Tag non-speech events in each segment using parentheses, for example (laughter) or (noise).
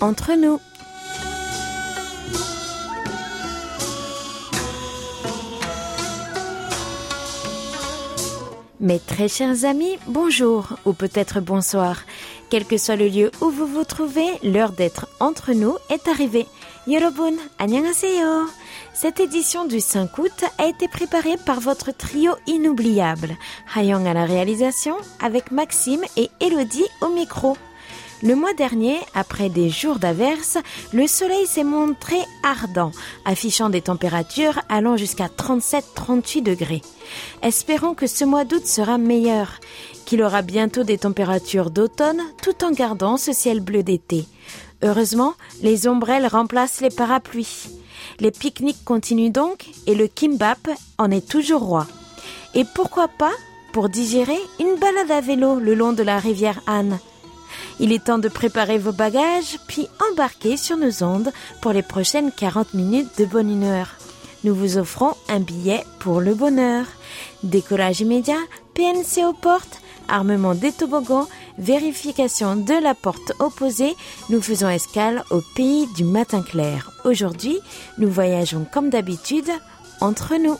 entre nous. Mes très chers amis, bonjour ou peut-être bonsoir. Quel que soit le lieu où vous vous trouvez, l'heure d'être entre nous est arrivée. Yorobun, annyeonghaseyo. Cette édition du 5 août a été préparée par votre trio inoubliable. Hayong à la réalisation avec Maxime et Elodie au micro. Le mois dernier, après des jours d'averse, le soleil s'est montré ardent, affichant des températures allant jusqu'à 37-38 degrés. Espérons que ce mois d'août sera meilleur, qu'il aura bientôt des températures d'automne tout en gardant ce ciel bleu d'été. Heureusement, les ombrelles remplacent les parapluies. Les pique-niques continuent donc et le kimbap en est toujours roi. Et pourquoi pas, pour digérer, une balade à vélo le long de la rivière Anne. Il est temps de préparer vos bagages, puis embarquer sur nos ondes pour les prochaines 40 minutes de bonne humeur. Nous vous offrons un billet pour le bonheur. Décollage immédiat, PNC aux portes, armement des toboggans, vérification de la porte opposée, nous faisons escale au pays du matin clair. Aujourd'hui, nous voyageons comme d'habitude entre nous.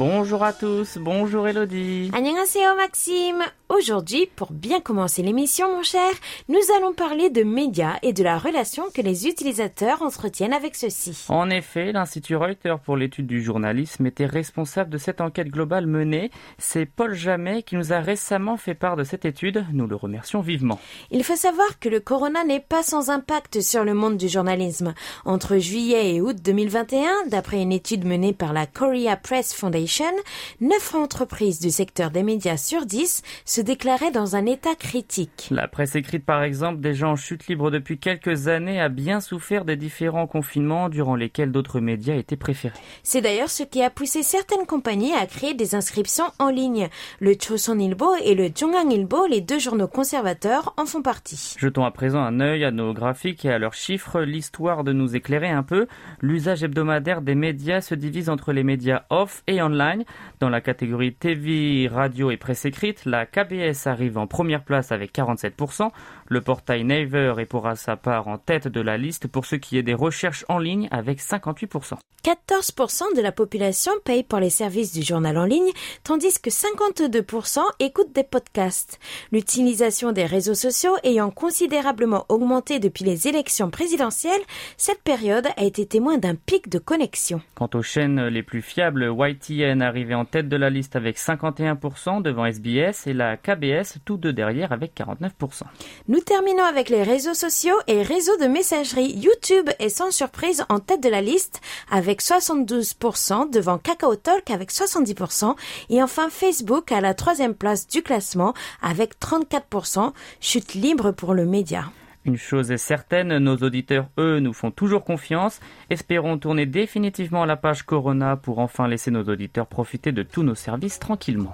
Bonjour à tous, bonjour Elodie. Annyeonghaseyo Maxime. Aujourd'hui, pour bien commencer l'émission, mon cher, nous allons parler de médias et de la relation que les utilisateurs entretiennent avec ceux-ci. En effet, l'Institut Reuters pour l'étude du journalisme était responsable de cette enquête globale menée. C'est Paul Jamet qui nous a récemment fait part de cette étude. Nous le remercions vivement. Il faut savoir que le corona n'est pas sans impact sur le monde du journalisme. Entre juillet et août 2021, d'après une étude menée par la Korea Press Foundation, 9 entreprises du secteur des médias sur 10 se déclaraient dans un état critique. La presse écrite, par exemple, déjà en chute libre depuis quelques années, a bien souffert des différents confinements durant lesquels d'autres médias étaient préférés. C'est d'ailleurs ce qui a poussé certaines compagnies à créer des inscriptions en ligne. Le Choson Ilbo et le Jongang Ilbo, les deux journaux conservateurs, en font partie. Jetons à présent un œil à nos graphiques et à leurs chiffres, l'histoire de nous éclairer un peu. L'usage hebdomadaire des médias se divise entre les médias off et Dans la catégorie TV, radio et presse écrite, la KBS arrive en première place avec 47%. Le portail Naver est pour sa part en tête de la liste pour ce qui est des recherches en ligne avec 58%. 14% de la population paye pour les services du journal en ligne, tandis que 52% écoutent des podcasts. L'utilisation des réseaux sociaux ayant considérablement augmenté depuis les élections présidentielles, cette période a été témoin d'un pic de connexion. Quant aux chaînes les plus fiables, YTN arrivait en tête de la liste avec 51% devant SBS et la KBS tous deux derrière avec 49%. Nous terminons avec les réseaux sociaux et réseaux de messagerie. YouTube est sans surprise en tête de la liste avec 72% devant Kakao Talk avec 70% et enfin Facebook à la troisième place du classement avec 34%, chute libre pour le média. Une chose est certaine, nos auditeurs, eux, nous font toujours confiance. Espérons tourner définitivement la page Corona pour enfin laisser nos auditeurs profiter de tous nos services tranquillement.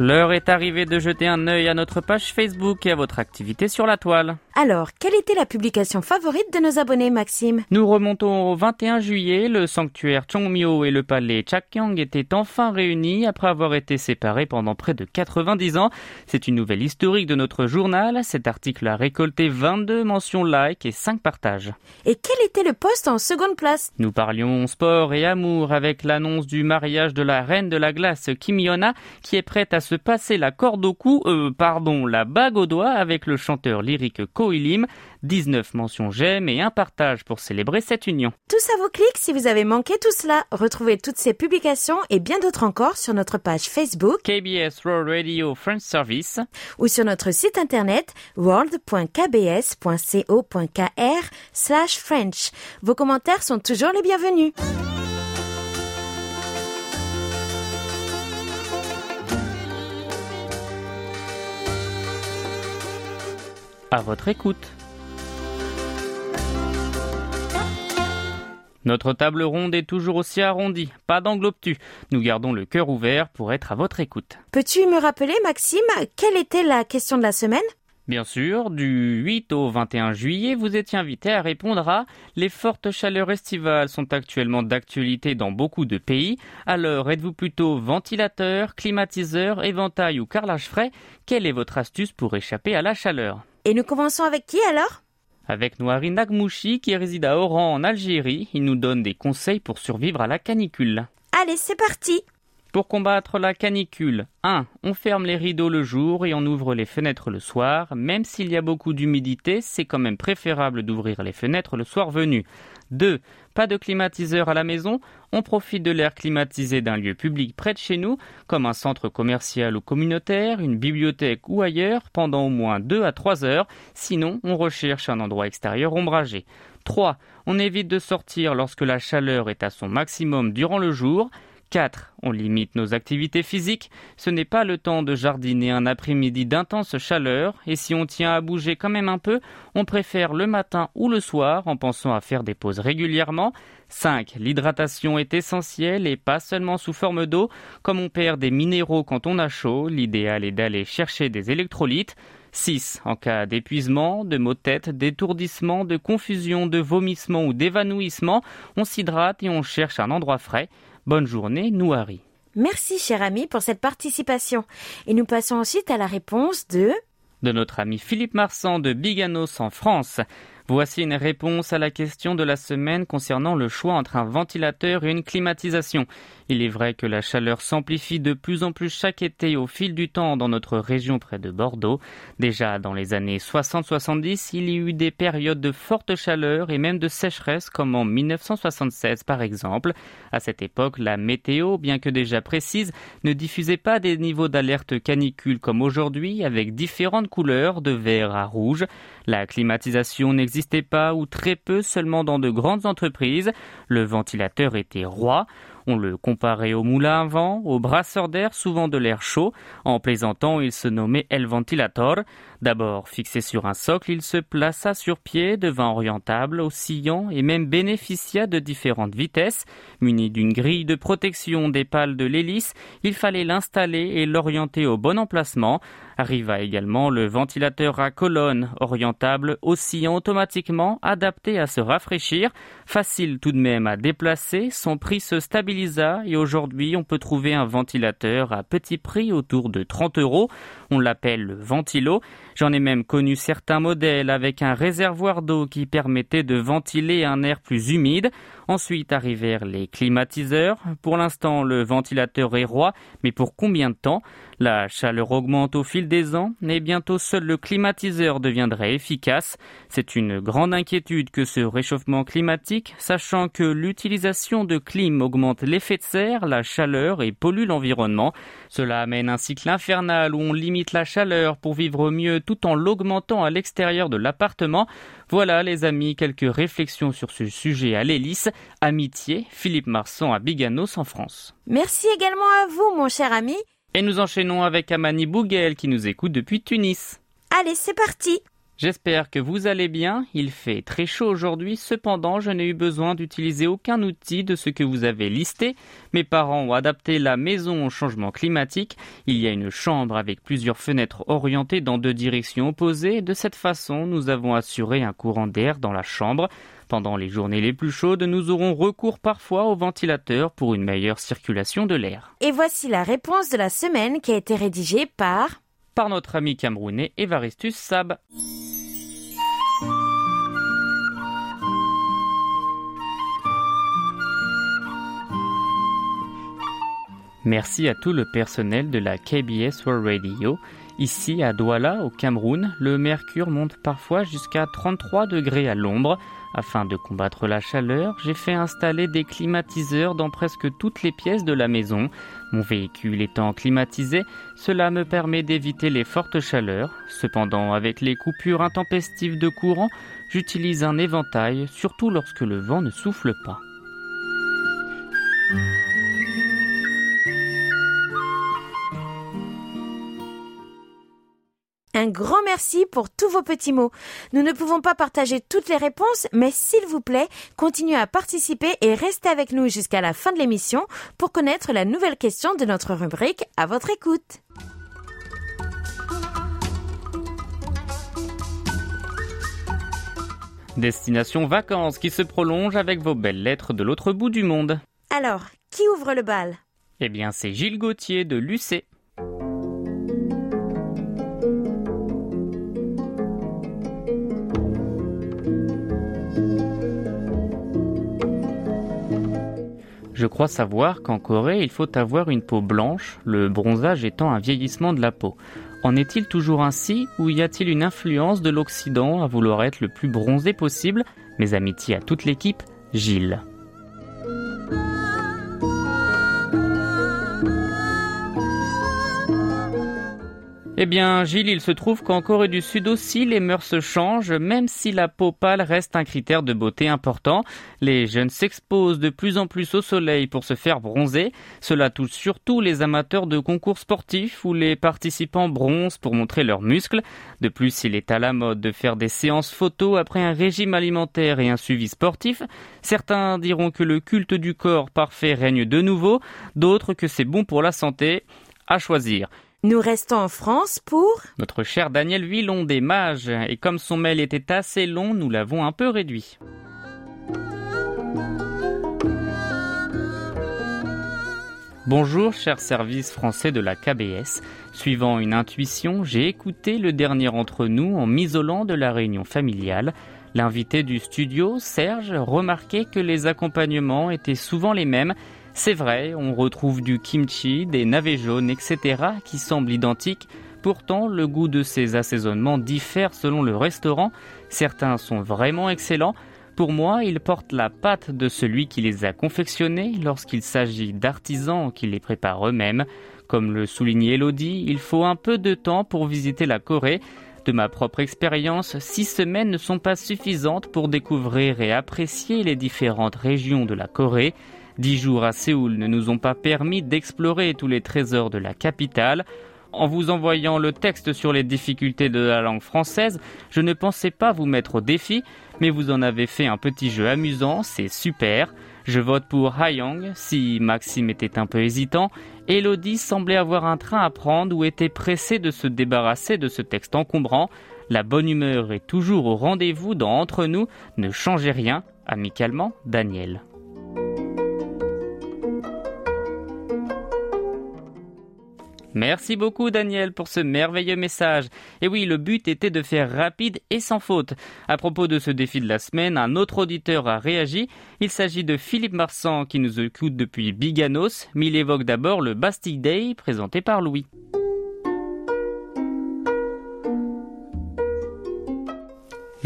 L'heure est arrivée de jeter un œil à notre page Facebook et à votre activité sur la toile. Alors, quelle était la publication favorite de nos abonnés, Maxime? Nous remontons au 21 juillet. Le sanctuaire Chongmyo et le palais Chakyang étaient enfin réunis après avoir été séparés pendant près de 90 ans. C'est une nouvelle historique de notre journal. Cet article a récolté 22 mentions like et 5 partages. Et quel était le poste en seconde place? Nous parlions sport et amour avec l'annonce du mariage de la reine de la glace Kim Yona qui est prête à se passer la corde au cou, euh, pardon, la bague au doigt avec le chanteur lyrique Ko Ilim. 19 mentions j'aime et un partage pour célébrer cette union. Tout ça vous clique si vous avez manqué tout cela. Retrouvez toutes ces publications et bien d'autres encore sur notre page Facebook KBS World Radio French Service ou sur notre site internet world.kbs.co.kr slash French. Vos commentaires sont toujours les bienvenus. À votre écoute. Notre table ronde est toujours aussi arrondie, pas d'angle obtus. Nous gardons le cœur ouvert pour être à votre écoute. Peux-tu me rappeler, Maxime, quelle était la question de la semaine? Bien sûr, du 8 au 21 juillet, vous étiez invité à répondre à Les fortes chaleurs estivales sont actuellement d'actualité dans beaucoup de pays. Alors, êtes-vous plutôt ventilateur, climatiseur, éventail ou carrelage frais? Quelle est votre astuce pour échapper à la chaleur? Et nous commençons avec qui alors? Avec Noari Nagmouchi qui réside à Oran en Algérie, il nous donne des conseils pour survivre à la canicule. Allez, c'est parti Pour combattre la canicule, 1. On ferme les rideaux le jour et on ouvre les fenêtres le soir. Même s'il y a beaucoup d'humidité, c'est quand même préférable d'ouvrir les fenêtres le soir venu. 2. Pas de climatiseur à la maison, on profite de l'air climatisé d'un lieu public près de chez nous, comme un centre commercial ou communautaire, une bibliothèque ou ailleurs, pendant au moins 2 à 3 heures, sinon on recherche un endroit extérieur ombragé. 3. On évite de sortir lorsque la chaleur est à son maximum durant le jour. 4. On limite nos activités physiques. Ce n'est pas le temps de jardiner un après-midi d'intense chaleur, et si on tient à bouger quand même un peu, on préfère le matin ou le soir en pensant à faire des pauses régulièrement. 5. L'hydratation est essentielle et pas seulement sous forme d'eau. Comme on perd des minéraux quand on a chaud, l'idéal est d'aller chercher des électrolytes. 6. En cas d'épuisement, de maux de tête, d'étourdissement, de confusion, de vomissement ou d'évanouissement, on s'hydrate et on cherche un endroit frais. Bonne journée, Nouari. Merci, cher ami, pour cette participation. Et nous passons ensuite à la réponse de... De notre ami Philippe Marsan de Biganos en France. Voici une réponse à la question de la semaine concernant le choix entre un ventilateur et une climatisation. Il est vrai que la chaleur s'amplifie de plus en plus chaque été au fil du temps dans notre région près de Bordeaux. Déjà dans les années 60-70, il y a eu des périodes de forte chaleur et même de sécheresse comme en 1976 par exemple. À cette époque, la météo, bien que déjà précise, ne diffusait pas des niveaux d'alerte canicule comme aujourd'hui avec différentes couleurs de vert à rouge. La climatisation n'existait pas ou très peu seulement dans de grandes entreprises. Le ventilateur était roi. On le comparait au moulin à vent, au brasseur d'air, souvent de l'air chaud. En plaisantant, il se nommait El Ventilator. D'abord fixé sur un socle, il se plaça sur pied, devint orientable, oscillant et même bénéficia de différentes vitesses. Muni d'une grille de protection des pales de l'hélice, il fallait l'installer et l'orienter au bon emplacement. Arriva également le ventilateur à colonne, orientable, oscillant automatiquement, adapté à se rafraîchir. Facile tout de même à déplacer, son prix se stabilisa et aujourd'hui on peut trouver un ventilateur à petit prix autour de 30 euros. On l'appelle le ventilo. J'en ai même connu certains modèles avec un réservoir d'eau qui permettait de ventiler un air plus humide. Ensuite arrivèrent les climatiseurs. Pour l'instant, le ventilateur est roi, mais pour combien de temps? La chaleur augmente au fil des ans et bientôt seul le climatiseur deviendrait efficace. C'est une grande inquiétude que ce réchauffement climatique, sachant que l'utilisation de clim augmente l'effet de serre, la chaleur et pollue l'environnement. Cela amène un cycle infernal où on limite la chaleur pour vivre mieux tout en l'augmentant à l'extérieur de l'appartement. Voilà les amis, quelques réflexions sur ce sujet à l'hélice. Amitié, Philippe Marsan à Biganos en France. Merci également à vous, mon cher ami. Et nous enchaînons avec Amani Bouguel qui nous écoute depuis Tunis. Allez, c'est parti. J'espère que vous allez bien. Il fait très chaud aujourd'hui. Cependant, je n'ai eu besoin d'utiliser aucun outil de ce que vous avez listé. Mes parents ont adapté la maison au changement climatique. Il y a une chambre avec plusieurs fenêtres orientées dans deux directions opposées. De cette façon, nous avons assuré un courant d'air dans la chambre. Pendant les journées les plus chaudes, nous aurons recours parfois au ventilateur pour une meilleure circulation de l'air. Et voici la réponse de la semaine qui a été rédigée par par notre ami camerounais Evaristus Sab. Merci à tout le personnel de la KBS World Radio. Ici à Douala, au Cameroun, le mercure monte parfois jusqu'à 33 degrés à l'ombre. Afin de combattre la chaleur, j'ai fait installer des climatiseurs dans presque toutes les pièces de la maison. Mon véhicule étant climatisé, cela me permet d'éviter les fortes chaleurs. Cependant, avec les coupures intempestives de courant, j'utilise un éventail, surtout lorsque le vent ne souffle pas. Un grand merci pour tous vos petits mots. Nous ne pouvons pas partager toutes les réponses, mais s'il vous plaît, continuez à participer et restez avec nous jusqu'à la fin de l'émission pour connaître la nouvelle question de notre rubrique à votre écoute. Destination vacances qui se prolonge avec vos belles lettres de l'autre bout du monde. Alors, qui ouvre le bal? Eh bien, c'est Gilles Gauthier de Lucé. Je crois savoir qu'en Corée, il faut avoir une peau blanche, le bronzage étant un vieillissement de la peau. En est-il toujours ainsi ou y a-t-il une influence de l'Occident à vouloir être le plus bronzé possible? Mes amitiés à toute l'équipe, Gilles. Eh bien, Gilles, il se trouve qu'en Corée du Sud aussi, les mœurs se changent, même si la peau pâle reste un critère de beauté important. Les jeunes s'exposent de plus en plus au soleil pour se faire bronzer. Cela touche surtout les amateurs de concours sportifs où les participants bronzent pour montrer leurs muscles. De plus, il est à la mode de faire des séances photos après un régime alimentaire et un suivi sportif. Certains diront que le culte du corps parfait règne de nouveau, d'autres que c'est bon pour la santé. À choisir. Nous restons en France pour Notre cher Daniel Villon des Mages, et comme son mail était assez long, nous l'avons un peu réduit. Bonjour, cher service français de la KBS. Suivant une intuition, j'ai écouté le dernier entre nous en m'isolant de la réunion familiale. L'invité du studio, Serge, remarquait que les accompagnements étaient souvent les mêmes c'est vrai, on retrouve du kimchi, des navets jaunes, etc. qui semblent identiques. Pourtant, le goût de ces assaisonnements diffère selon le restaurant. Certains sont vraiment excellents. Pour moi, ils portent la pâte de celui qui les a confectionnés lorsqu'il s'agit d'artisans qui les préparent eux-mêmes. Comme le soulignait Elodie, il faut un peu de temps pour visiter la Corée. De ma propre expérience, six semaines ne sont pas suffisantes pour découvrir et apprécier les différentes régions de la Corée. Dix jours à Séoul ne nous ont pas permis d'explorer tous les trésors de la capitale. En vous envoyant le texte sur les difficultés de la langue française, je ne pensais pas vous mettre au défi, mais vous en avez fait un petit jeu amusant, c'est super. Je vote pour Hayang, si Maxime était un peu hésitant. Elodie semblait avoir un train à prendre ou était pressée de se débarrasser de ce texte encombrant. La bonne humeur est toujours au rendez-vous dans Entre nous, ne changez rien. Amicalement, Daniel. Merci beaucoup Daniel pour ce merveilleux message. Et oui, le but était de faire rapide et sans faute. À propos de ce défi de la semaine, un autre auditeur a réagi. Il s'agit de Philippe Marsan qui nous écoute depuis Biganos, mais il évoque d'abord le Bastille Day présenté par Louis.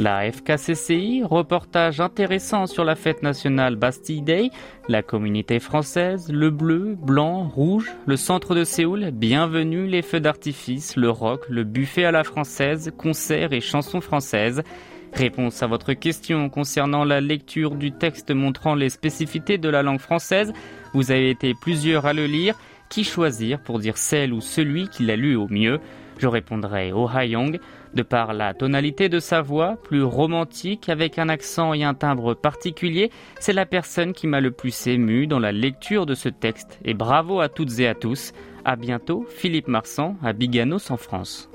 La FKCCI, reportage intéressant sur la fête nationale Bastille Day, la communauté française, le bleu, blanc, rouge, le centre de Séoul, bienvenue les feux d'artifice, le rock, le buffet à la française, concerts et chansons françaises. Réponse à votre question concernant la lecture du texte montrant les spécificités de la langue française. Vous avez été plusieurs à le lire. Qui choisir pour dire celle ou celui qui l'a lu au mieux? Je répondrai Oh Hayong de par la tonalité de sa voix, plus romantique, avec un accent et un timbre particulier, c'est la personne qui m'a le plus ému dans la lecture de ce texte. Et bravo à toutes et à tous. À bientôt, Philippe Marsan, à Biganos en France.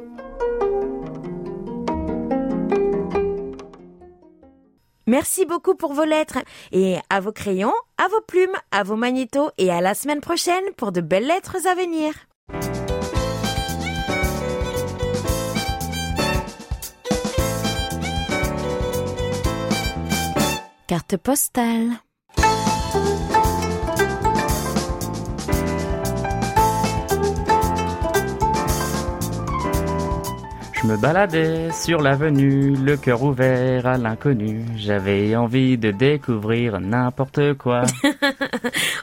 Merci beaucoup pour vos lettres et à vos crayons, à vos plumes, à vos magnétos et à la semaine prochaine pour de belles lettres à venir. Carte postale. Je me baladais sur l'avenue, le cœur ouvert à l'inconnu. J'avais envie de découvrir n'importe quoi. (laughs)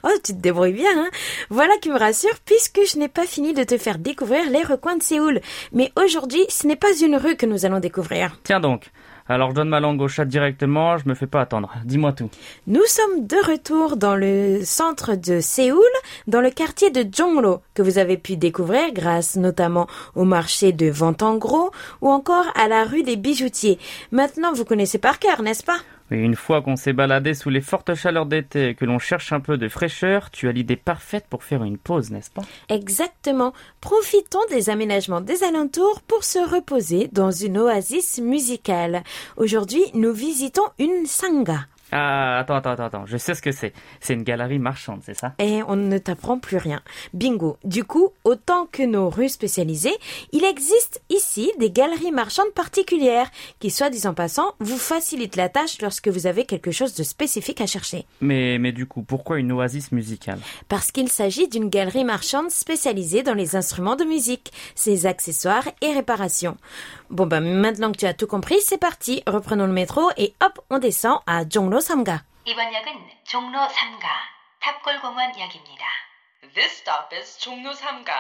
oh, tu te débrouilles bien, hein Voilà qui me rassure puisque je n'ai pas fini de te faire découvrir les recoins de Séoul. Mais aujourd'hui, ce n'est pas une rue que nous allons découvrir. Tiens donc, alors je donne ma langue au chat directement, je me fais pas attendre. Dis-moi tout. Nous sommes de retour dans le centre de Séoul, dans le quartier de Jonglo, que vous avez pu découvrir grâce notamment au marché de vente en gros ou encore à la rue des bijoutiers. Maintenant vous connaissez par cœur, n'est-ce pas? Une fois qu'on s'est baladé sous les fortes chaleurs d'été et que l'on cherche un peu de fraîcheur, tu as l'idée parfaite pour faire une pause, n'est-ce pas? Exactement. Profitons des aménagements des alentours pour se reposer dans une oasis musicale. Aujourd'hui, nous visitons une sangha. Ah, attends, attends, attends, je sais ce que c'est. C'est une galerie marchande, c'est ça? Et on ne t'apprend plus rien. Bingo. Du coup, autant que nos rues spécialisées, il existe ici des galeries marchandes particulières qui, soit disant passant, vous facilitent la tâche lorsque vous avez quelque chose de spécifique à chercher. Mais, mais du coup, pourquoi une oasis musicale? Parce qu'il s'agit d'une galerie marchande spécialisée dans les instruments de musique, ses accessoires et réparations. Bon ben maintenant que tu as tout compris, c'est parti. Reprenons le métro et hop, on descend à Jongno Samga. 이번 역은 종로 3가 탑골공원 역입니다. This stop is 종로 3가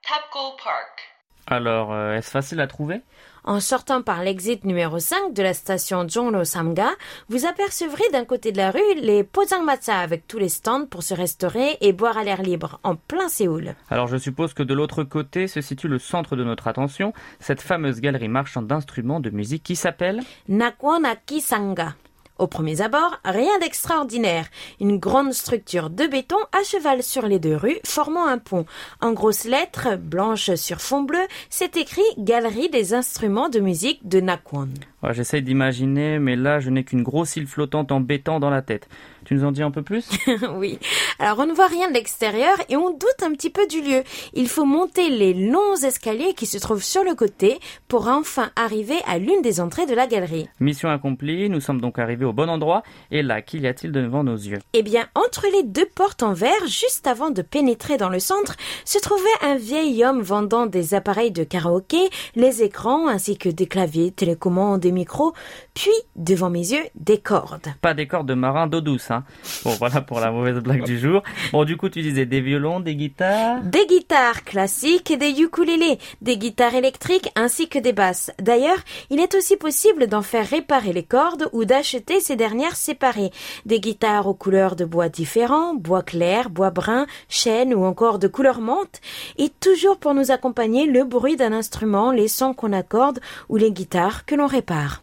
Tapgol Park. Alors, euh, est-ce facile à trouver En sortant par l'exit numéro 5 de la station Jongno Samga, vous apercevrez d'un côté de la rue les Pozangmatsa avec tous les stands pour se restaurer et boire à l'air libre, en plein Séoul. Alors je suppose que de l'autre côté se situe le centre de notre attention, cette fameuse galerie marchande d'instruments de musique qui s'appelle Nakwonaki Sanga. Au premier abord, rien d'extraordinaire. Une grande structure de béton à cheval sur les deux rues, formant un pont. En grosses lettres, blanches sur fond bleu, c'est écrit Galerie des instruments de musique de Nakwon. Ouais, J'essaye d'imaginer, mais là je n'ai qu'une grosse île flottante en béton dans la tête. Tu nous en dis un peu plus? (laughs) Oui. Alors on ne voit rien de l'extérieur et on doute un petit peu du lieu. Il faut monter les longs escaliers qui se trouvent sur le côté pour enfin arriver à l'une des entrées de la galerie. Mission accomplie, nous sommes donc arrivés au bon endroit, et là, qu'y a-t-il devant nos yeux? Eh bien, entre les deux portes en verre, juste avant de pénétrer dans le centre, se trouvait un vieil homme vendant des appareils de karaoké, les écrans ainsi que des claviers, télécommandes, des micros, puis, devant mes yeux, des cordes. Pas des cordes de marin d'eau douce, hein Bon, voilà pour la mauvaise blague du jour. Bon, du coup, tu disais des violons, des guitares Des guitares classiques et des ukulélés, des guitares électriques ainsi que des basses. D'ailleurs, il est aussi possible d'en faire réparer les cordes ou d'acheter ces dernières séparées. Des guitares aux couleurs de bois différents, bois clair, bois brun, chêne ou encore de couleur menthe. Et toujours pour nous accompagner le bruit d'un instrument, les sons qu'on accorde ou les guitares que l'on répare.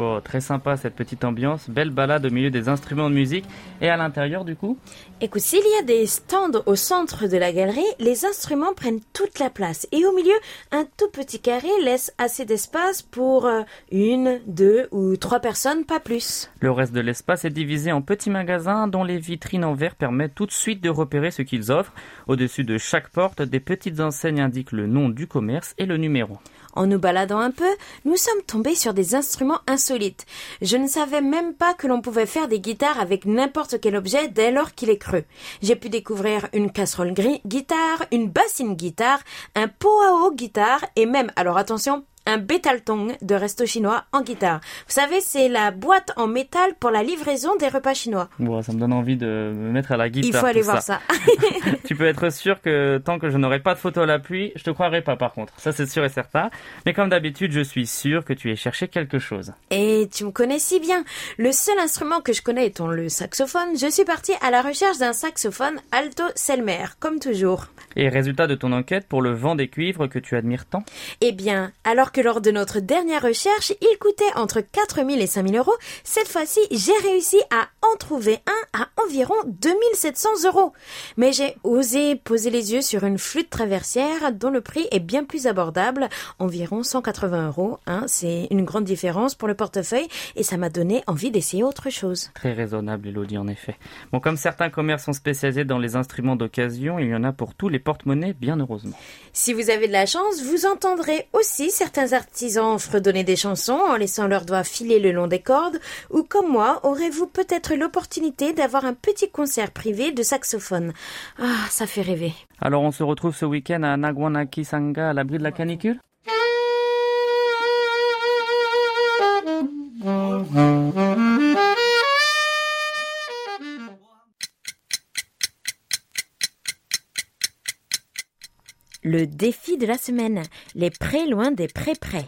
Oh, très sympa cette petite ambiance, belle balade au milieu des instruments de musique. Et à l'intérieur, du coup? Écoute, s'il y a des stands au centre de la galerie, les instruments prennent toute la place. Et au milieu, un tout petit carré laisse assez d'espace pour euh, une, deux ou trois personnes, pas plus. Le reste de l'espace est divisé en petits magasins dont les vitrines en verre permettent tout de suite de repérer ce qu'ils offrent. Au-dessus de chaque porte, des petites enseignes indiquent le nom du commerce et le numéro. En nous baladant un peu, nous sommes tombés sur des instruments insolites. Je ne savais même pas que l'on pouvait faire des guitares avec n'importe quel objet dès lors qu'il est creux. J'ai pu découvrir une casserole gris guitare, une bassine guitare, un pot à eau guitare et même, alors attention, un bétaltong de resto chinois en guitare. Vous savez, c'est la boîte en métal pour la livraison des repas chinois. Bon, ça me donne envie de me mettre à la guitare. Il faut aller voir ça. (laughs) tu peux être sûr que tant que je n'aurai pas de photo à l'appui, je te croirai pas par contre. Ça c'est sûr et certain. Mais comme d'habitude, je suis sûr que tu aies cherché quelque chose. Et tu me connais si bien. Le seul instrument que je connais étant le saxophone, je suis partie à la recherche d'un saxophone alto Selmer, comme toujours. Et résultat de ton enquête pour le vent des cuivres que tu admires tant? Eh bien, alors que lors de notre dernière recherche, il coûtait entre 4000 et 5000 euros, cette fois-ci, j'ai réussi à en trouver un à environ 2700 euros. Mais j'ai osé poser les yeux sur une flûte traversière dont le prix est bien plus abordable, environ 180 euros. Hein, c'est une grande différence pour le portefeuille et ça m'a donné envie d'essayer autre chose. Très raisonnable, Elodie, en effet. Bon, comme certains commerces sont spécialisés dans les instruments d'occasion, il y en a pour tous les porte-monnaies, bien heureusement. Si vous avez de la chance, vous entendrez aussi certains artisans fredonner des chansons en laissant leurs doigts filer le long des cordes, ou comme moi, aurez-vous peut-être l'opportunité d'avoir un petit concert privé de saxophone. Ah, ça fait rêver. Alors on se retrouve ce week-end à Nagwanaki Sanga à l'abri de la canicule? Le défi de la semaine, les prés loin des prés-près.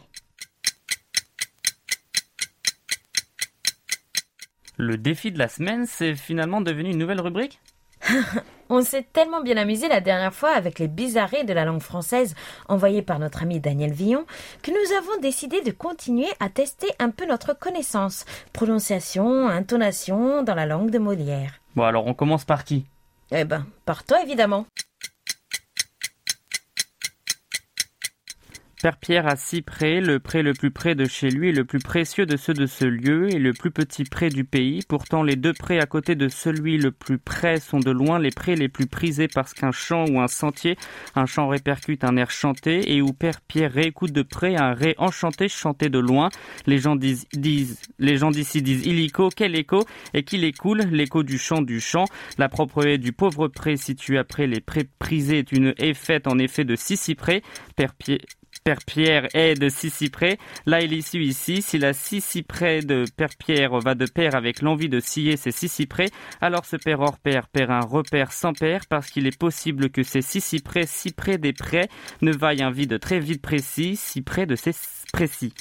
Le défi de la semaine, c'est finalement devenu une nouvelle rubrique? (laughs) On s'est tellement bien amusé la dernière fois avec les bizarreries de la langue française envoyées par notre ami Daniel Villon que nous avons décidé de continuer à tester un peu notre connaissance, prononciation, intonation dans la langue de Molière. Bon, alors on commence par qui? Eh ben, par toi évidemment. Père Pierre a six prés, le pré le plus près de chez lui le plus précieux de ceux de ce lieu et le plus petit pré du pays. Pourtant, les deux prés à côté de celui le plus près sont de loin les prés les plus prisés parce qu'un champ ou un sentier, un chant répercute un air chanté et où Père Pierre réécoute de près un ré enchanté chanté de loin. Les gens disent, disent les gens d'ici disent illico, quel écho et qu'il écoule, l'écho du chant du chant. La propre haie du pauvre pré situé après les prés prisés est une haie faite en effet de six cyprès. Père Père Pierre est de six cyprès. Là, il est issu ici. Si la six cyprès de Père Pierre va de pair avec l'envie de scier ces six cyprès, alors ce père hors père perd un repère sans père parce qu'il est possible que ces six cyprès si près des près ne vaillent un vide très vite précis, si près de ces précis.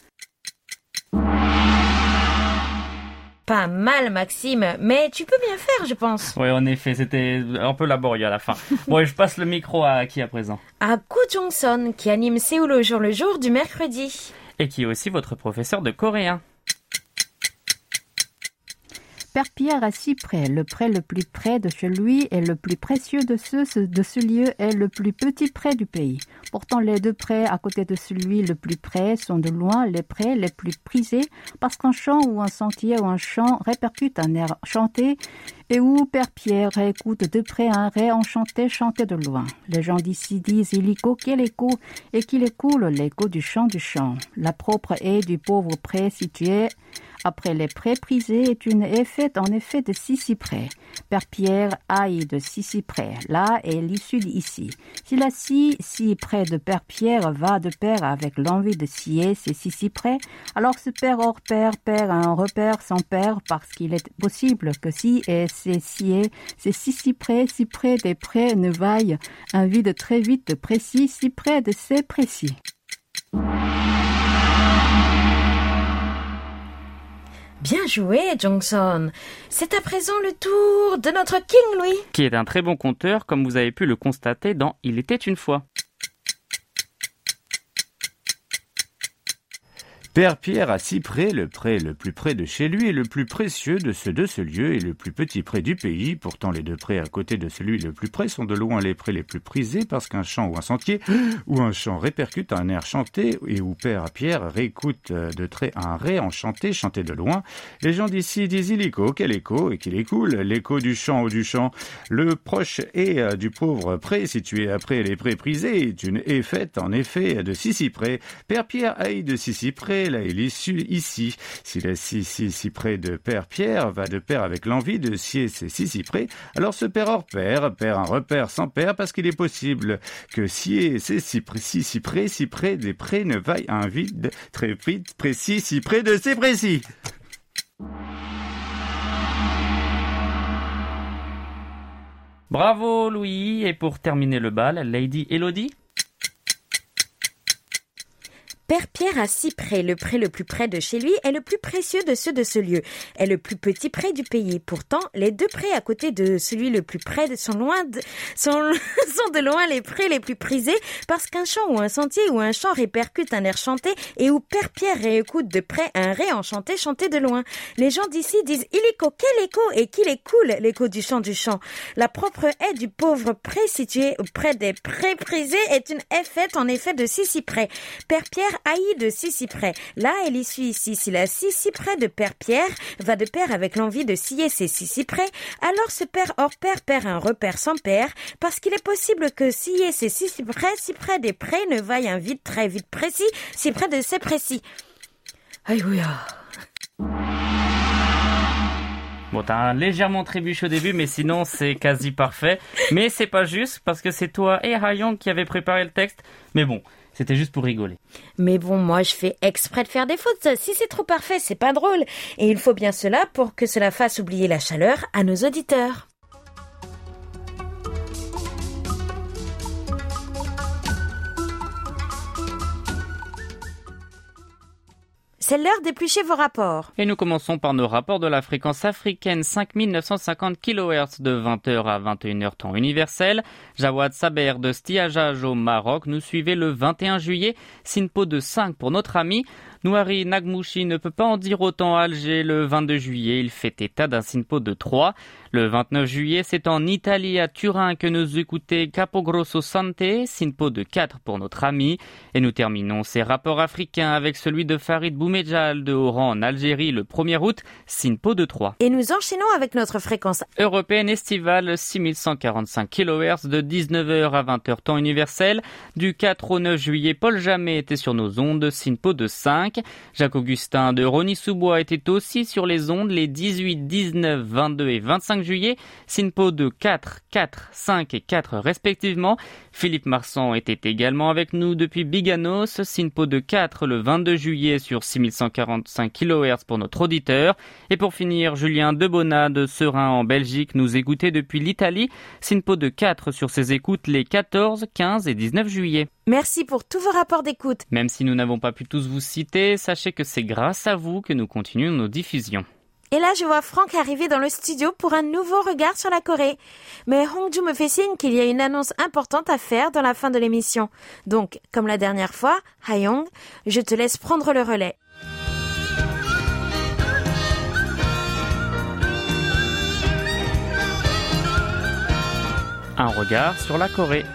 Pas mal, Maxime, mais tu peux bien faire, je pense. Oui, en effet, c'était un peu laborieux à la fin. (laughs) bon, et je passe le micro à qui à présent À Ko Jong-son, qui anime Séoul au jour le jour du mercredi. Et qui est aussi votre professeur de coréen. Pierre a six près. Le près le plus près de chez lui est le plus précieux de ceux de ce lieu est le plus petit près du pays. Pourtant, les deux près à côté de celui le plus près sont de loin les près les plus prisés parce qu'un champ ou un sentier ou un champ répercute un air chanté et où Père Pierre écoute de près un ré enchanté chanté de loin. Les gens d'ici disent illico quel écho et qu'il écoule l'écho du chant du chant. La propre haie du pauvre pré situé après les prés prisés est une faite en effet de six cyprès. Père Pierre aille de six cyprès. Là est l'issue d'ici. Si la scie si près de Père Pierre va de pair avec l'envie de scier ces six cyprès, alors ce père hors père perd un repère sans père parce qu'il est possible que si et ces scier, ces six cyprès si près des prés ne vaillent un vide très vite précis si près de ces précis. Bien joué, Johnson. C'est à présent le tour de notre King Louis. Qui est un très bon conteur, comme vous avez pu le constater dans Il était une fois. Père Pierre a six prés, le pré le plus près de chez lui est le plus précieux de de ce lieu et le plus petit pré du pays. Pourtant, les deux prés à côté de celui le plus près sont de loin les prés les plus prisés parce qu'un champ ou un sentier ou un champ répercute un air chanté et où Père Pierre réécoute de trait un ré enchanté chanté de loin. Les gens d'ici disent illico, quel écho et qu'il écoule, l'écho du champ ou du champ. Le proche et du pauvre pré situé après les prés prisés est une haie faite en effet de six cyprès. Père Pierre haït de six cyprès là est ici. Si la scie si près de Père Pierre va de pair avec l'envie de scier ces six cyprès, alors ce père hors père perd un repère sans père parce qu'il est possible que scier ces si cyprès, si près des prés ne vaille un vide très vite précis, si près de ces précis. Bravo Louis, et pour terminer le bal, Lady Elodie? Père Pierre a six prés. Le pré le plus près de chez lui est le plus précieux de ceux de ce lieu, est le plus petit pré du pays. Pourtant, les deux prés à côté de celui le plus près sont loin de, sont, (laughs) sont de loin les prés les plus prisés parce qu'un champ ou un sentier ou un champ répercute un air chanté et où Père Pierre réécoute de près un ré enchanté chanté de loin. Les gens d'ici disent illico, quel écho et qu'il écoule l'écho du chant du chant. La propre haie du pauvre pré situé près des prés prisés est une haie faite en effet de six cyprès. Père Pierre haï de six cyprès. Là est l'issue ici. Si la six cyprès de Père Pierre va de pair avec l'envie de scier ces six cyprès, alors ce père hors père perd un repère sans père, parce qu'il est possible que scier ces six cyprès si près des prés ne vaille un vide très vite précis, si près de ces précis. Aïe, oui, Bon, t'as légèrement trébuché au début, mais sinon c'est quasi parfait. Mais c'est pas juste, parce que c'est toi et Hayong qui avez préparé le texte. Mais bon, c'était juste pour rigoler. Mais bon, moi je fais exprès de faire des fautes. Si c'est trop parfait, c'est pas drôle. Et il faut bien cela pour que cela fasse oublier la chaleur à nos auditeurs. C'est l'heure d'éplucher vos rapports. Et nous commençons par nos rapports de la fréquence africaine 5950 kHz de 20h à 21h temps universel. Jawad Saber de Stiajaj au Maroc nous suivait le 21 juillet. Sinpo de 5 pour notre ami. Nouari Nagmouchi ne peut pas en dire autant à Alger le 22 juillet. Il fait état d'un Sinpo de 3. Le 29 juillet, c'est en Italie, à Turin, que nous écoutez Capogrosso Sante, Sinpo de 4 pour notre ami. Et nous terminons ces rapports africains avec celui de Farid Boumedjal de Oran en Algérie le 1er août, Sinpo de 3. Et nous enchaînons avec notre fréquence européenne estivale 6145 kHz de 19h à 20h temps universel. Du 4 au 9 juillet, Paul Jamais était sur nos ondes, Sinpo de 5. Jacques Augustin de Rony-sous-Bois était aussi sur les ondes les 18, 19, 22 et 25 juillet, Sinpo de 4, 4, 5 et 4 respectivement. Philippe Marsan était également avec nous depuis Biganos, Sinpo de 4 le 22 juillet sur 6145 kHz pour notre auditeur. Et pour finir, Julien Debona de Serein en Belgique nous écoutait depuis l'Italie, Sinpo de 4 sur ses écoutes les 14, 15 et 19 juillet. Merci pour tous vos rapports d'écoute. Même si nous n'avons pas pu tous vous citer, sachez que c'est grâce à vous que nous continuons nos diffusions. Et là, je vois Franck arriver dans le studio pour un nouveau regard sur la Corée. Mais Hongju me fait signe qu'il y a une annonce importante à faire dans la fin de l'émission. Donc, comme la dernière fois, Hayong, je te laisse prendre le relais. Un regard sur la Corée.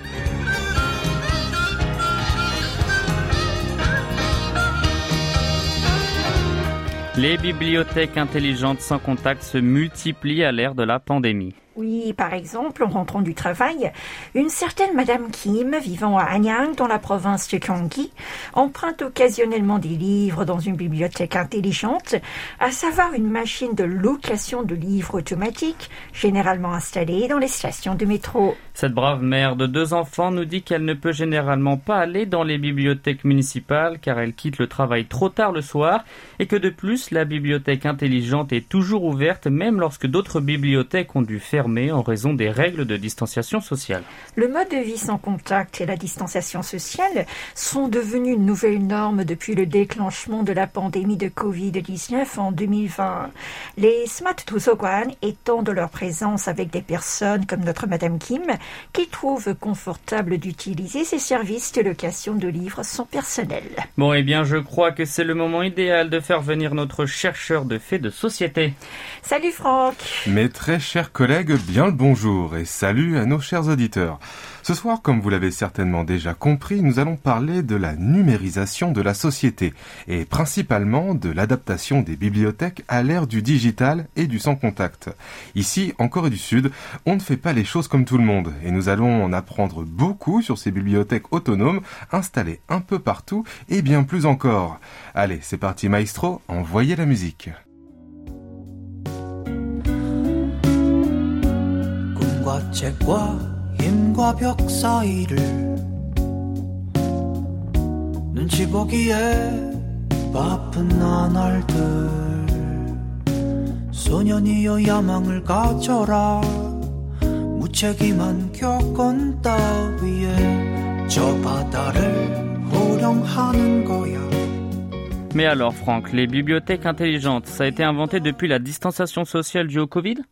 Les bibliothèques intelligentes sans contact se multiplient à l'ère de la pandémie. Oui, par exemple, en rentrant du travail, une certaine Madame Kim, vivant à Anyang, dans la province de Gyeonggi, emprunte occasionnellement des livres dans une bibliothèque intelligente, à savoir une machine de location de livres automatique, généralement installée dans les stations de métro. Cette brave mère de deux enfants nous dit qu'elle ne peut généralement pas aller dans les bibliothèques municipales car elle quitte le travail trop tard le soir et que de plus la bibliothèque intelligente est toujours ouverte même lorsque d'autres bibliothèques ont dû en raison des règles de distanciation sociale. Le mode de vie sans contact et la distanciation sociale sont devenus une nouvelle norme depuis le déclenchement de la pandémie de Covid-19 en 2020. Les Smart Tusoguan étant de leur présence avec des personnes comme notre Madame Kim qui trouvent confortable d'utiliser ces services de location de livres sans personnel. Bon, eh bien, je crois que c'est le moment idéal de faire venir notre chercheur de faits de société. Salut Franck Mes très chers collègues, bien le bonjour et salut à nos chers auditeurs. Ce soir, comme vous l'avez certainement déjà compris, nous allons parler de la numérisation de la société et principalement de l'adaptation des bibliothèques à l'ère du digital et du sans contact. Ici, en Corée du Sud, on ne fait pas les choses comme tout le monde et nous allons en apprendre beaucoup sur ces bibliothèques autonomes installées un peu partout et bien plus encore. Allez, c'est parti maestro, envoyez la musique. 과 책과 힘과 벽 사이를 눈치 보기에 바쁜 나날들 소년이여 야망을 가져라 무책임한 격언 따위에 저 바다를 호령하는 거야 Mais alors, Franck, les bibliothèques intelligentes, ça a été inventé depuis la distanciation sociale due au Covid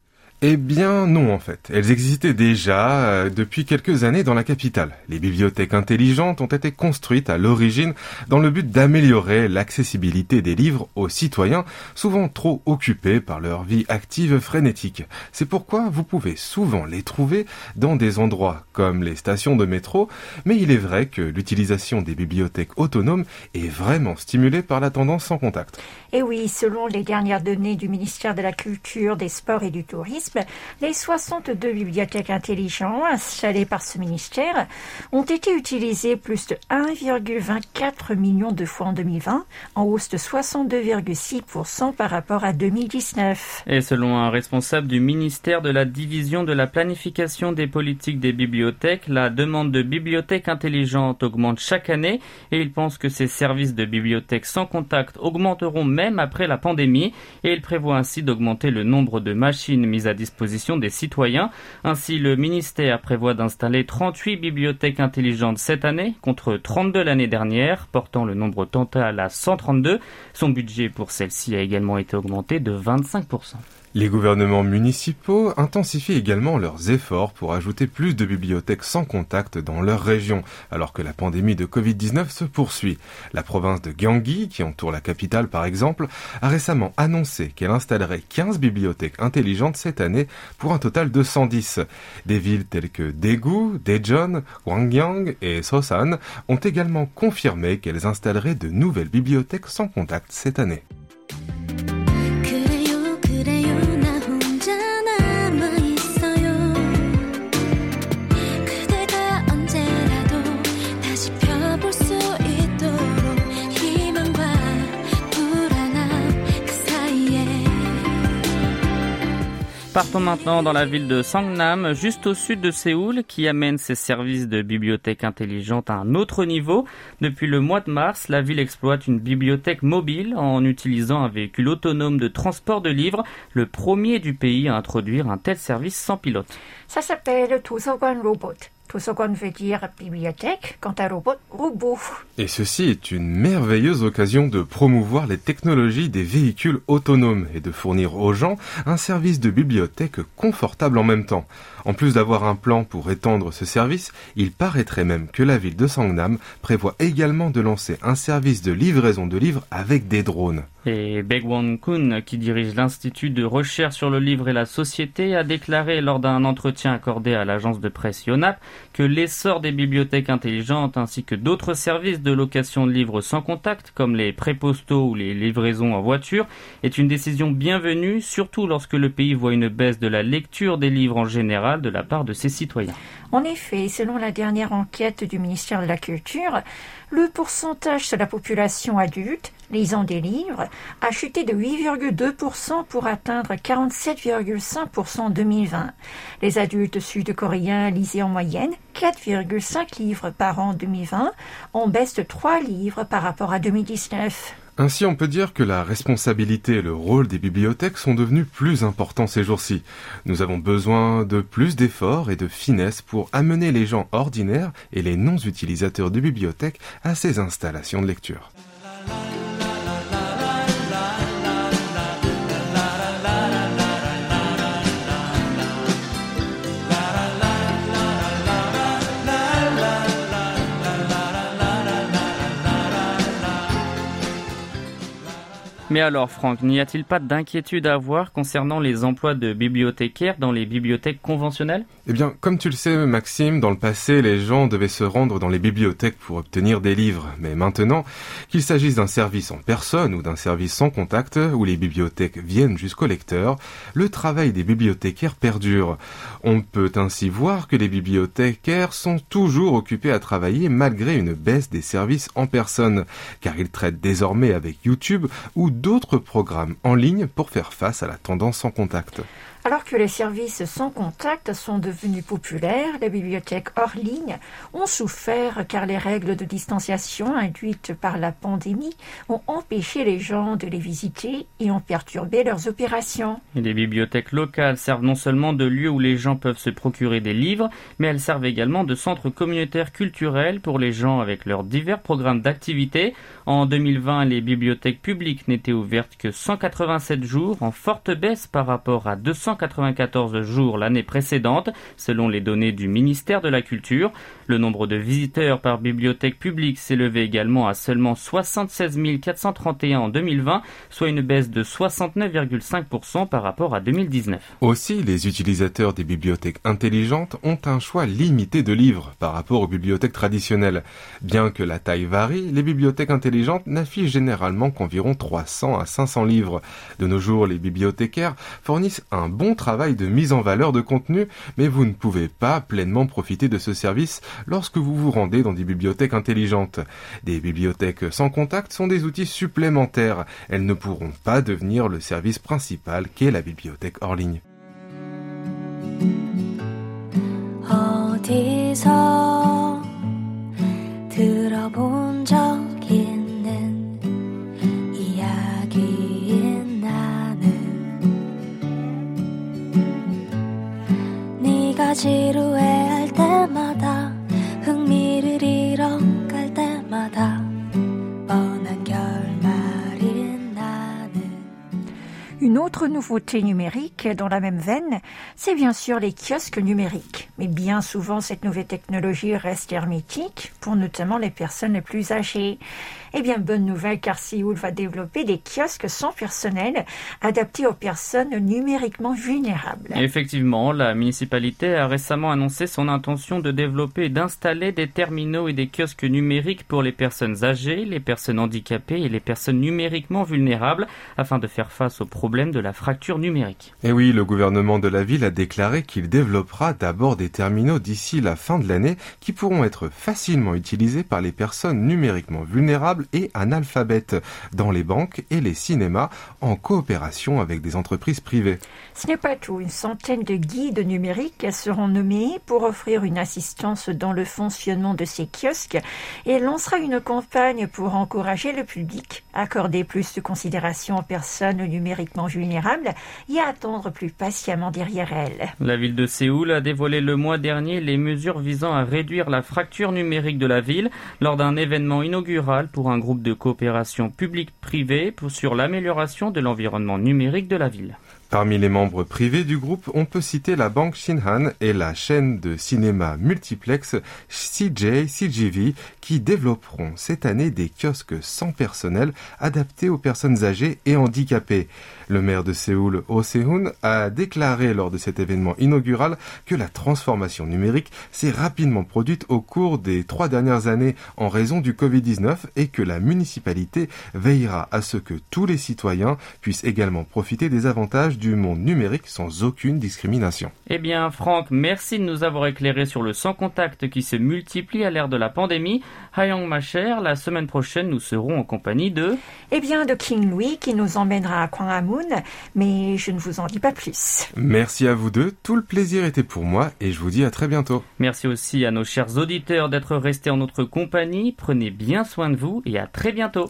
Eh bien non en fait. Elles existaient déjà euh, depuis quelques années dans la capitale. Les bibliothèques intelligentes ont été construites à l'origine dans le but d'améliorer l'accessibilité des livres aux citoyens, souvent trop occupés par leur vie active frénétique. C'est pourquoi vous pouvez souvent les trouver dans des endroits comme les stations de métro, mais il est vrai que l'utilisation des bibliothèques autonomes est vraiment stimulée par la tendance sans contact. Et oui, selon les dernières données du ministère de la Culture, des Sports et du Tourisme, les 62 bibliothèques intelligentes installées par ce ministère ont été utilisées plus de 1,24 million de fois en 2020, en hausse de 62,6% par rapport à 2019. Et selon un responsable du ministère de la Division de la planification des politiques des bibliothèques, la demande de bibliothèques intelligentes augmente chaque année et il pense que ces services de bibliothèques sans contact augmenteront même après la pandémie et il prévoit ainsi d'augmenter le nombre de machines mises à disposition des citoyens. Ainsi, le ministère prévoit d'installer 38 bibliothèques intelligentes cette année, contre 32 l'année dernière, portant le nombre total à 132. Son budget pour celle-ci a également été augmenté de 25%. Les gouvernements municipaux intensifient également leurs efforts pour ajouter plus de bibliothèques sans contact dans leur région, alors que la pandémie de Covid-19 se poursuit. La province de Gyeonggi, qui entoure la capitale par exemple, a récemment annoncé qu'elle installerait 15 bibliothèques intelligentes cette année pour un total de 110. Des villes telles que Daegu, Daejeon, Gwangyang et Sosan ont également confirmé qu'elles installeraient de nouvelles bibliothèques sans contact cette année. Partons maintenant dans la ville de Sangnam, juste au sud de Séoul, qui amène ses services de bibliothèque intelligente à un autre niveau. Depuis le mois de mars, la ville exploite une bibliothèque mobile en utilisant un véhicule autonome de transport de livres, le premier du pays à introduire un tel service sans pilote. Ça s'appelle Robot. Et ceci est une merveilleuse occasion de promouvoir les technologies des véhicules autonomes et de fournir aux gens un service de bibliothèque confortable en même temps. En plus d'avoir un plan pour étendre ce service, il paraîtrait même que la ville de Sangnam prévoit également de lancer un service de livraison de livres avec des drones. Et Baegwon Kun, qui dirige l'Institut de recherche sur le livre et la société, a déclaré lors d'un entretien accordé à l'agence de presse Yonap que l'essor des bibliothèques intelligentes ainsi que d'autres services de location de livres sans contact, comme les prépostaux ou les livraisons en voiture, est une décision bienvenue, surtout lorsque le pays voit une baisse de la lecture des livres en général de la part de ses citoyens. En effet, selon la dernière enquête du ministère de la Culture, le pourcentage de la population adulte lisant des livres a chuté de 8,2% pour atteindre 47,5% en 2020. Les adultes sud-coréens lisaient en moyenne 4,5 livres par an en 2020, en baisse de 3 livres par rapport à 2019. Ainsi, on peut dire que la responsabilité et le rôle des bibliothèques sont devenus plus importants ces jours-ci. Nous avons besoin de plus d'efforts et de finesse pour amener les gens ordinaires et les non-utilisateurs de bibliothèques à ces installations de lecture. Mais alors, Franck, n'y a-t-il pas d'inquiétude à avoir concernant les emplois de bibliothécaires dans les bibliothèques conventionnelles? Eh bien, comme tu le sais, Maxime, dans le passé, les gens devaient se rendre dans les bibliothèques pour obtenir des livres. Mais maintenant, qu'il s'agisse d'un service en personne ou d'un service sans contact, où les bibliothèques viennent jusqu'au lecteur, le travail des bibliothécaires perdure. On peut ainsi voir que les bibliothécaires sont toujours occupés à travailler malgré une baisse des services en personne, car ils traitent désormais avec YouTube ou d'autres programmes en ligne pour faire face à la tendance en contact. Alors que les services sans contact sont devenus populaires, les bibliothèques hors ligne ont souffert car les règles de distanciation induites par la pandémie ont empêché les gens de les visiter et ont perturbé leurs opérations. Les bibliothèques locales servent non seulement de lieux où les gens peuvent se procurer des livres, mais elles servent également de centres communautaires culturels pour les gens avec leurs divers programmes d'activité. En 2020, les bibliothèques publiques n'étaient ouvertes que 187 jours, en forte baisse par rapport à 294 jours l'année précédente, selon les données du ministère de la Culture. Le nombre de visiteurs par bibliothèque publique s'élevait également à seulement 76 431 en 2020, soit une baisse de 69,5% par rapport à 2019. Aussi, les utilisateurs des bibliothèques intelligentes ont un choix limité de livres par rapport aux bibliothèques traditionnelles. Bien que la taille varie, les bibliothèques intelligentes n'affichent généralement qu'environ 300 à 500 livres. De nos jours, les bibliothécaires fournissent un bon travail de mise en valeur de contenu, mais vous ne pouvez pas pleinement profiter de ce service lorsque vous vous rendez dans des bibliothèques intelligentes. Des bibliothèques sans contact sont des outils supplémentaires. Elles ne pourront pas devenir le service principal qu'est la bibliothèque hors ligne. Numérique dans la même veine, c'est bien sûr les kiosques numériques. Mais bien souvent, cette nouvelle technologie reste hermétique pour notamment les personnes les plus âgées. Eh bien, bonne nouvelle car Séoul va développer des kiosques sans personnel adaptés aux personnes numériquement vulnérables. Effectivement, la municipalité a récemment annoncé son intention de développer et d'installer des terminaux et des kiosques numériques pour les personnes âgées, les personnes handicapées et les personnes numériquement vulnérables afin de faire face au problème de la fracture numérique. Et oui, le gouvernement de la ville a déclaré qu'il développera d'abord des terminaux d'ici la fin de l'année qui pourront être facilement utilisés par les personnes numériquement vulnérables et analphabètes dans les banques et les cinémas en coopération avec des entreprises privées. Ce n'est pas tout. Une centaine de guides numériques seront nommés pour offrir une assistance dans le fonctionnement de ces kiosques et lancera une campagne pour encourager le public à accorder plus de considération aux personnes numériquement vulnérables et à attendre plus patiemment derrière elles. La ville de Séoul a dévoilé le mois dernier les mesures visant à réduire la fracture numérique de la ville lors d'un événement inaugural pour un groupe de coopération publique-privée sur l'amélioration de l'environnement numérique de la ville. Parmi les membres privés du groupe, on peut citer la banque Shinhan et la chaîne de cinéma multiplex CJ CGV qui développeront cette année des kiosques sans personnel adaptés aux personnes âgées et handicapées. Le maire de Séoul, Oh Se-hoon, a déclaré lors de cet événement inaugural que la transformation numérique s'est rapidement produite au cours des trois dernières années en raison du Covid-19 et que la municipalité veillera à ce que tous les citoyens puissent également profiter des avantages du monde numérique sans aucune discrimination. Eh bien, Franck, merci de nous avoir éclairé sur le sans contact qui se multiplie à l'ère de la pandémie. Hayong, ma chère, la semaine prochaine, nous serons en compagnie de... Eh bien, de King Louis qui nous emmènera à Kwangamun, mais je ne vous en dis pas plus. Merci à vous deux, tout le plaisir était pour moi et je vous dis à très bientôt. Merci aussi à nos chers auditeurs d'être restés en notre compagnie. Prenez bien soin de vous et à très bientôt.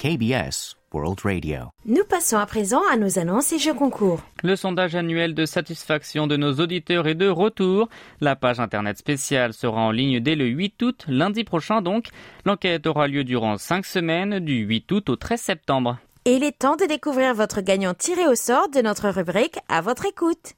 KBS World Radio. Nous passons à présent à nos annonces et jeux concours. Le sondage annuel de satisfaction de nos auditeurs est de retour. La page internet spéciale sera en ligne dès le 8 août, lundi prochain donc. L'enquête aura lieu durant 5 semaines, du 8 août au 13 septembre. Et il est temps de découvrir votre gagnant tiré au sort de notre rubrique à votre écoute.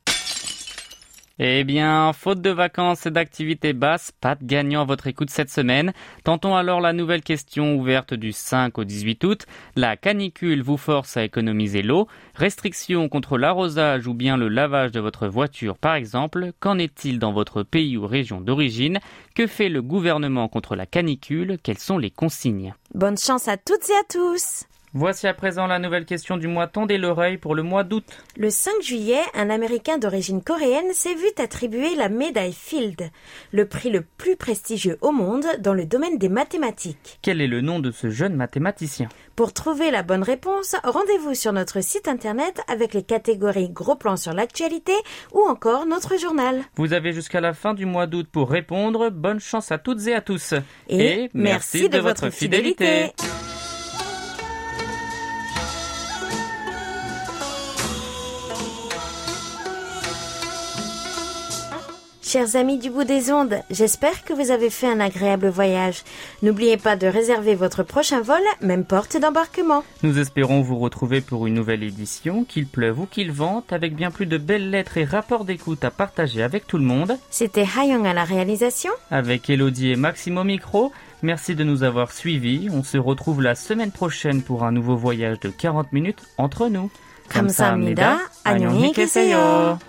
Eh bien, faute de vacances et d'activités basses, pas de gagnant à votre écoute cette semaine. Tentons alors la nouvelle question ouverte du 5 au 18 août. La canicule vous force à économiser l'eau. Restrictions contre l'arrosage ou bien le lavage de votre voiture par exemple. Qu'en est-il dans votre pays ou région d'origine? Que fait le gouvernement contre la canicule? Quelles sont les consignes? Bonne chance à toutes et à tous. Voici à présent la nouvelle question du mois Tendez l'oreille pour le mois d'août. Le 5 juillet, un Américain d'origine coréenne s'est vu attribuer la médaille Field, le prix le plus prestigieux au monde dans le domaine des mathématiques. Quel est le nom de ce jeune mathématicien? Pour trouver la bonne réponse, rendez-vous sur notre site internet avec les catégories Gros plan sur l'actualité ou encore notre journal. Vous avez jusqu'à la fin du mois d'août pour répondre. Bonne chance à toutes et à tous. Et, merci de votre fidélité. Chers amis du bout des ondes, j'espère que vous avez fait un agréable voyage. N'oubliez pas de réserver votre prochain vol, même porte d'embarquement. Nous espérons vous retrouver pour une nouvelle édition, qu'il pleuve ou qu'il vente, avec bien plus de belles lettres et rapports d'écoute à partager avec tout le monde. C'était Hayong à la réalisation. Avec Elodie et Maxime au micro, merci de nous avoir suivis. On se retrouve la semaine prochaine pour un nouveau voyage de 40 minutes entre nous. 감사합니다. 안녕히 계세요.